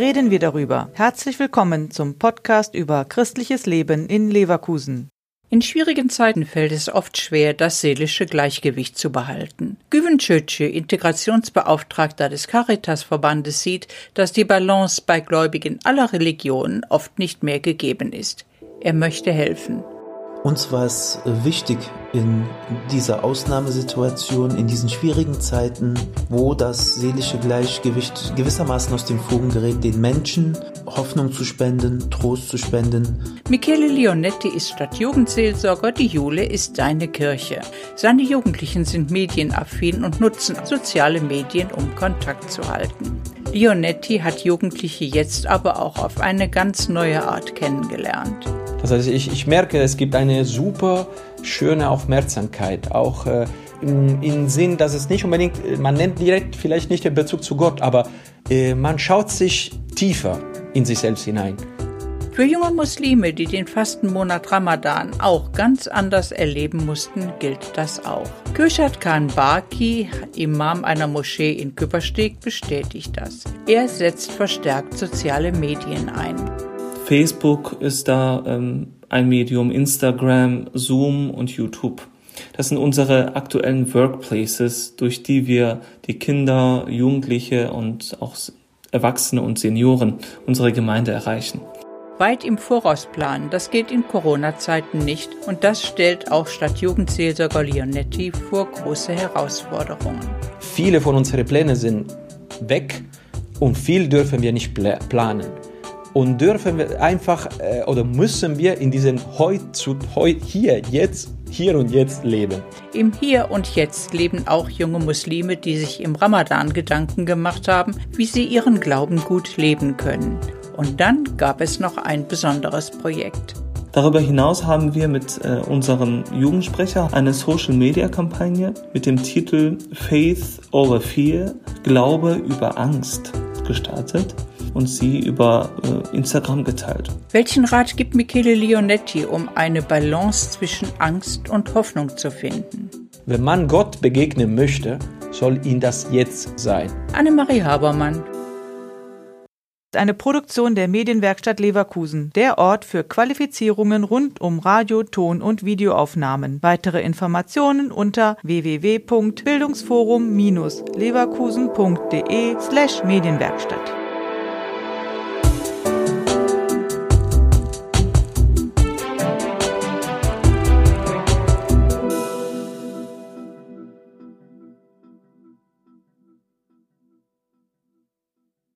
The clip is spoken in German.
reden wir darüber. Herzlich willkommen zum Podcast über christliches Leben in Leverkusen. In schwierigen Zeiten fällt es oft schwer, das seelische Gleichgewicht zu behalten. Güven Çöçü, Integrationsbeauftragter des Caritas-Verbandes, sieht, dass die Balance bei Gläubigen aller Religionen oft nicht mehr gegeben ist. Er möchte helfen. Uns war es wichtig in dieser Ausnahmesituation, in diesen schwierigen Zeiten, wo das seelische Gleichgewicht gewissermaßen aus den Fugen gerät, den Menschen Hoffnung zu spenden, Trost zu spenden. Michele Leonetti ist Stadtjugendseelsorger, die Jule ist seine Kirche. Seine Jugendlichen sind medienaffin und nutzen soziale Medien, um Kontakt zu halten. Leonetti hat Jugendliche jetzt aber auch auf eine ganz neue Art kennengelernt. Das heißt, ich, ich merke, es gibt eine super schöne Aufmerksamkeit, auch äh, im, Sinn, dass es nicht unbedingt, man nennt direkt vielleicht nicht den Bezug zu Gott, aber äh, man schaut sich tiefer in sich selbst hinein. Für junge Muslime, die den Fastenmonat Ramadan auch ganz anders erleben mussten, gilt das auch. Kürşat Khan Baki, Imam einer Moschee in Küppersteg, bestätigt das. Er setzt verstärkt soziale Medien ein. Facebook ist da ähm, ein Medium, Instagram, Zoom und YouTube. Das sind unsere aktuellen Workplaces, durch die wir die Kinder, Jugendliche und auch Erwachsene und Senioren unserer Gemeinde erreichen. Weit im Voraus planen, das geht in Corona-Zeiten nicht und das stellt auch Stadtjugendseelsorger Leonetti vor große Herausforderungen. Viele von unseren Plänen sind weg und viel dürfen wir nicht planen und dürfen wir einfach äh, oder müssen wir in diesem heute zu heute hier jetzt hier und jetzt leben. Im Hier und Jetzt leben auch junge Muslime, die sich im Ramadan Gedanken gemacht haben, wie sie ihren Glauben gut leben können. Und dann gab es noch ein besonderes Projekt. Darüber hinaus haben wir mit äh, unserem Jugendsprecher eine Social-Media-Kampagne mit dem Titel Faith over Fear, Glaube über Angst gestartet und sie über äh, Instagram geteilt. Welchen Rat gibt Michele Leonetti, um eine Balance zwischen Angst und Hoffnung zu finden? Wenn man Gott begegnen möchte, soll ihn das jetzt sein. Annemarie Habermann. Eine Produktion der Medienwerkstatt Leverkusen, der Ort für Qualifizierungen rund um Radio, Ton und Videoaufnahmen. Weitere Informationen unter www.bildungsforum-leverkusen.de slash Medienwerkstatt.